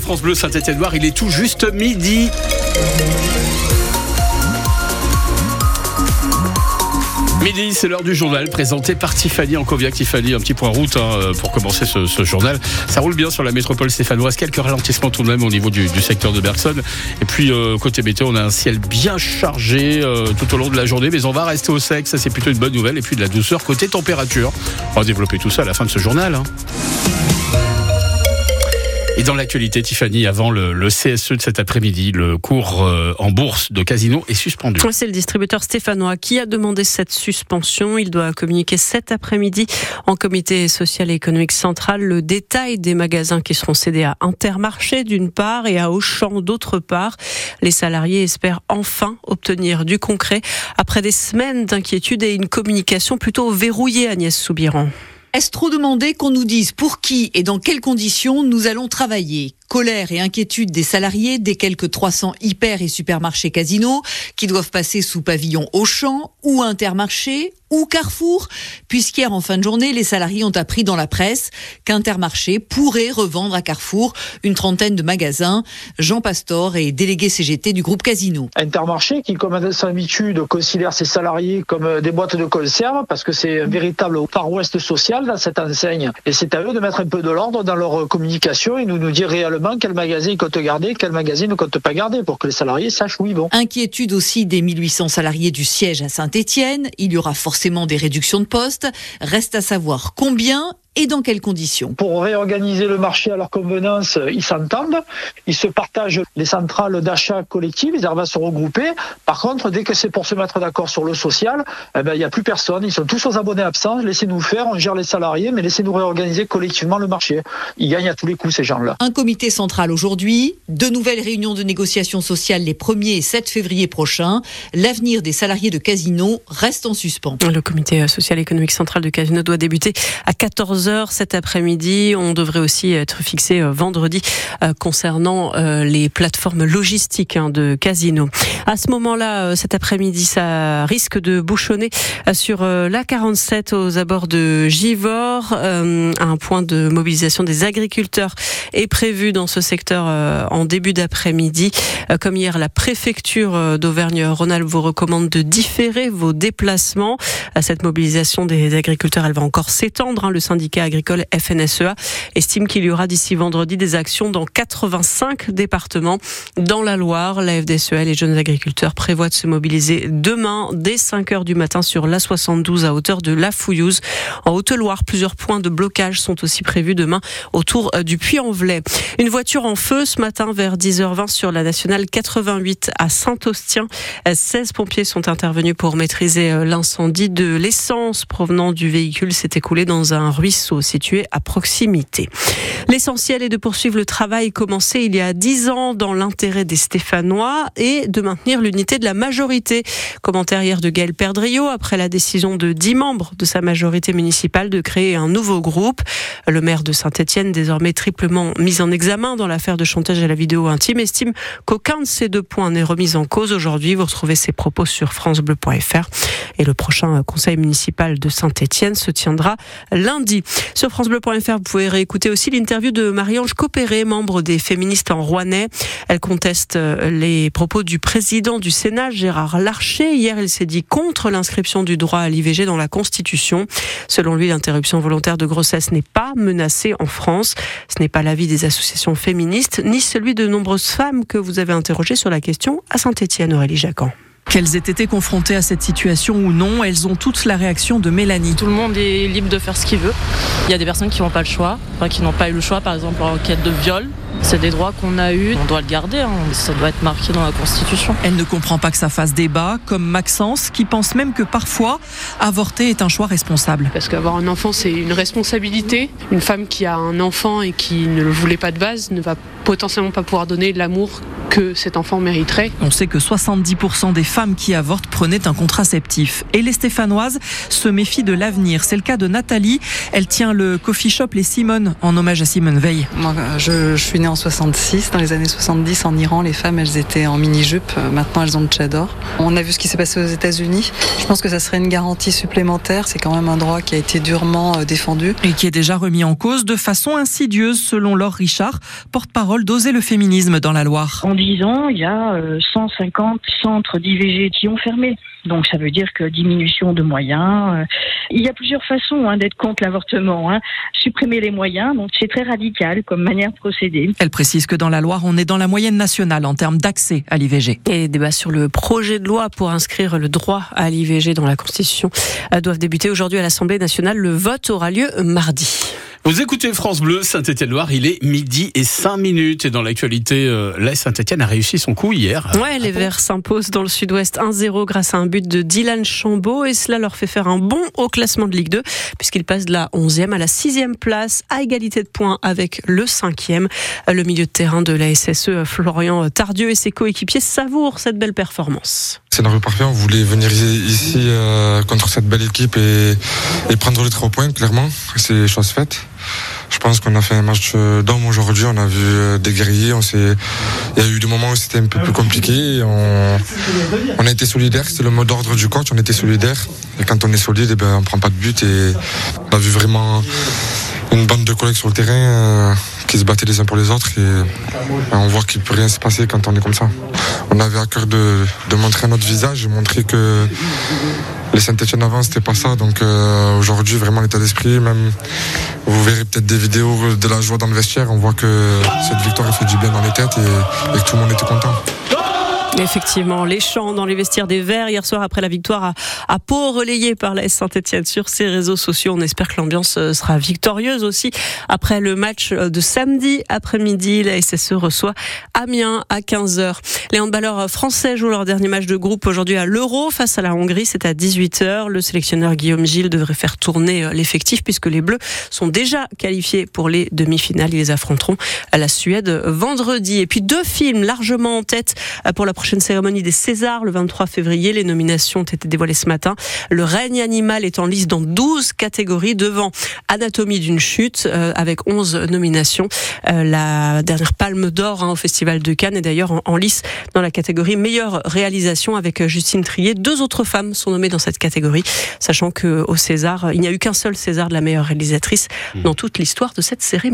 France Bleu Saint-Étienne-Loire, il est tout juste midi. Midi, c'est l'heure du journal présenté par Tiffany en Coviac. Tiffany, un petit point route hein, pour commencer ce, journal. Ça roule bien sur la métropole stéphanoise. Quelques ralentissements tout de même au niveau du, secteur de Bergson. Et puis, euh, côté météo, on a un ciel bien chargé euh, tout au long de la journée. Mais on va rester au sec. Ça, c'est plutôt une bonne nouvelle. Et puis, de la douceur côté température. On va développer tout ça à la fin de ce journal. Hein. Et dans l'actualité, Tiffany, avant le, CSE de cet après-midi, le cours euh, en bourse de Casino est suspendu. C'est le distributeur stéphanois qui a demandé cette suspension. Il doit communiquer cet après-midi en comité social et économique central le détail des magasins qui seront cédés à Intermarché d'une part et à Auchan d'autre part. Les salariés espèrent enfin obtenir du concret après des semaines d'inquiétude et une communication plutôt verrouillée, Agnès Soubiran. Est-ce trop demandé qu'on nous dise pour qui et dans quelles conditions nous allons travailler? Colère et inquiétude des salariés des quelques 300 hyper et supermarchés Casino qui doivent passer sous pavillon Auchan ou Intermarché ou Carrefour, puisqu'hier en fin de journée, les salariés ont appris dans la presse qu'Intermarché pourrait revendre à Carrefour une trentaine de magasins. Jean Pastor est délégué CGT du groupe Casino. Intermarché, qui comme à son habitude considère ses salariés comme des boîtes de conserve, parce que c'est un véritable Far West social dans cette enseigne. Et c'est à eux de mettre un peu de l'ordre dans leur communication et nous nous dire réellement quel magasin ils comptent garder, quel magasin ne comptent pas garder, pour que les salariés sachent où ils vont. Inquiétude aussi des 1800 salariés du siège à Saint-Étienne. Il y aura forcément des réductions de postes. Reste à savoir combien et dans quelles conditions? Pour réorganiser le marché à leur convenance, ils s'entendent, ils se partagent les centrales d'achat collectives, ils arrivent à se regrouper. Par contre, dès que c'est pour se mettre d'accord sur le social, eh ben, il n'y a plus personne, ils sont tous aux abonnés absents, laissez-nous faire, on gère les salariés, mais laissez-nous réorganiser collectivement le marché. Ils gagnent à tous les coups, ces gens-là. Un comité central aujourd'hui, deux nouvelles réunions de négociation sociale les 1er et 7 février prochains. L'avenir des salariés de Casino reste en suspens. Le comité social économique central de Casino doit débuter à 14 cet après-midi. On devrait aussi être fixé euh, vendredi euh, concernant euh, les plateformes logistiques hein, de Casino. À ce moment-là, cet après-midi, ça risque de bouchonner sur la 47 aux abords de Givor. Un point de mobilisation des agriculteurs est prévu dans ce secteur en début d'après-midi. Comme hier, la préfecture d'Auvergne-Rhône-Alpes vous recommande de différer vos déplacements. Cette mobilisation des agriculteurs, elle va encore s'étendre. Hein. Le syndicat agricole FNSEA estime qu'il y aura d'ici vendredi des actions dans 85 départements. Dans la Loire, la FDSEA, les jeunes agriculteurs prévoient de se mobiliser demain dès 5 heures du matin sur l'A72 à hauteur de La Fouillouse. En Haute-Loire, plusieurs points de blocage sont aussi prévus demain autour euh, du Puy-en-Velay. Une voiture en feu ce matin vers 10h20 sur la nationale 88 à Saint-Austien. 16 pompiers sont intervenus pour maîtriser euh, l'incendie de l'essence provenant du véhicule s'est écoulé dans un ruisseau situé à proximité. L'essentiel est de poursuivre le travail commencé il y a dix ans dans l'intérêt des Stéphanois et de maintenir l'unité de la majorité. Commentaire hier de Gaël Perdriau après la décision de dix membres de sa majorité municipale de créer un nouveau groupe. Le maire de Saint-Etienne, désormais triplement mis en examen dans l'affaire de chantage à la vidéo intime, estime qu'aucun de ces deux points n'est remis en cause aujourd'hui. Vous retrouvez ses propos sur francebleu.fr et le prochain conseil municipal de Saint-Etienne se tiendra lundi. Sur francebleu.fr, vous pouvez réécouter aussi l'interview de Marie-Ange Copéré, membre des féministes en Rouennais. Elle conteste euh, les propos du président du Sénat, Gérard Larcher. Hier, il s'est dit contre l'inscription du droit à l'IVG dans la Constitution. Selon lui, l'interruption volontaire de grossesse n'est pas menacée en France. Ce n'est pas l'avis des associations féministes, ni celui de nombreuses femmes que vous avez interrogées sur la question à Saint-Étienne, Aurélie Jacquan. Qu'elles aient été confrontées à cette situation ou non, elles ont toutes la réaction de Mélanie. Tout le monde est libre de faire ce qu'il veut. Il y a des personnes qui n'ont pas le choix, qui n'ont pas eu le choix, par exemple en quête de viol. C'est des droits qu'on a eus, on doit le garder, hein. ça doit être marqué dans la Constitution. Elle ne comprend pas que ça fasse débat, comme Maxence, qui pense même que parfois, avorter est un choix responsable. Parce qu'avoir un enfant, c'est une responsabilité. Une femme qui a un enfant et qui ne le voulait pas de base ne va potentiellement pas pouvoir donner l'amour que cet enfant mériterait. On sait que 70% des femmes qui avortent prenaient un contraceptif. Et les Stéphanoises se méfient de l'avenir. C'est le cas de Nathalie. Elle tient le coffee shop Les Simone en hommage à Simone Veil. Moi, je, je suis née en 66. Dans les années 70, en Iran, les femmes, elles étaient en mini-jupe. Maintenant, elles ont le tchador. On a vu ce qui s'est passé aux États-Unis. Je pense que ça serait une garantie supplémentaire. C'est quand même un droit qui a été durement euh, défendu. Et qui est déjà remis en cause de façon insidieuse, selon Laure Richard, porte-parole d'Oser le féminisme dans la Loire. En 10 ans, il y a 150 euh, centres d'IVG qui ont fermé. Donc ça veut dire que diminution de moyens. Euh, il y a plusieurs façons hein, d'être contre l'avortement. Hein. Supprimer les moyens, donc c'est très radical comme manière de procéder. Elle précise que dans la Loire, on est dans la moyenne nationale en termes d'accès à l'IVG. Et les débats sur le projet de loi pour inscrire le droit à l'IVG dans la Constitution euh, doivent débuter aujourd'hui à l'Assemblée nationale. Le vote aura lieu mardi. Vous écoutez France Bleu, Saint-Étienne-Loire, il est midi et 5 minutes. Et dans l'actualité, euh, là, Saint-Étienne a réussi son coup hier. Ouais, les Verts s'imposent dans le sud-ouest 1-0 grâce à un but de Dylan Chambaud. Et cela leur fait faire un bon au classement de Ligue 2, puisqu'ils passent de la 11e à la 6e place, à égalité de points avec le 5e. Le milieu de terrain de la SSE, Florian Tardieu et ses coéquipiers savourent cette belle performance. Scénario parfait, on voulait venir ici euh, contre cette belle équipe et, et prendre les trois points, clairement. C'est chose faite. Je pense qu'on a fait un match euh, d'homme aujourd'hui. On a vu euh, des guerriers. On s'est... Il y a eu des moments où c'était un peu plus compliqué. On... on a été solidaire. C'était le mot d'ordre du coach. On était solidaire. Et quand on est solide, eh ben, on prend pas de but. Et on a vu vraiment une bande de collègues sur le terrain euh, qui se battaient les uns pour les autres. Et, on voit qu'il peut rien se passer quand on est comme ça. On avait à cœur de, de montrer notre visage, montrer que les Saint-Etienne avant, c'était pas ça. Donc euh, aujourd'hui, vraiment l'état d'esprit, même vous verrez peut-être des vidéos de la joie dans le vestiaire. On voit que cette victoire a fait du bien dans les têtes et, tout le monde était content. Effectivement, les chants dans les vestiaires des Verts hier soir après la victoire à, à Pau, relayée par la Saint-Etienne sur ses réseaux sociaux. On espère que l'ambiance euh, sera victorieuse aussi après le match euh, de samedi après-midi. La SSE reçoit Amiens à 15h. Les handballeurs français jouent leur dernier match de groupe aujourd'hui à l'Euro face à la Hongrie. C'est à 18h. Le sélectionneur Guillaume Gilles devrait faire tourner euh, l'effectif puisque les Bleus sont déjà qualifiés pour les demi-finales. Ils les affronteront à la Suède vendredi. Et puis deux films largement en tête pour la prochaine cérémonie des Césars le 23 février. Les nominations ont été dévoilées ce matin. Le règne animal est en liste dans 12 catégories devant Anatomie d'une chute euh, avec 11 nominations. Euh, la dernière palme d'or hein, au Festival de Cannes est d'ailleurs en, en, lice dans la catégorie meilleure réalisation avec Justine Trier. Deux autres femmes sont nommées dans cette catégorie, sachant que au César, il n'y a eu qu'un seul César de la meilleure réalisatrice dans toute l'histoire de cette cérémonie.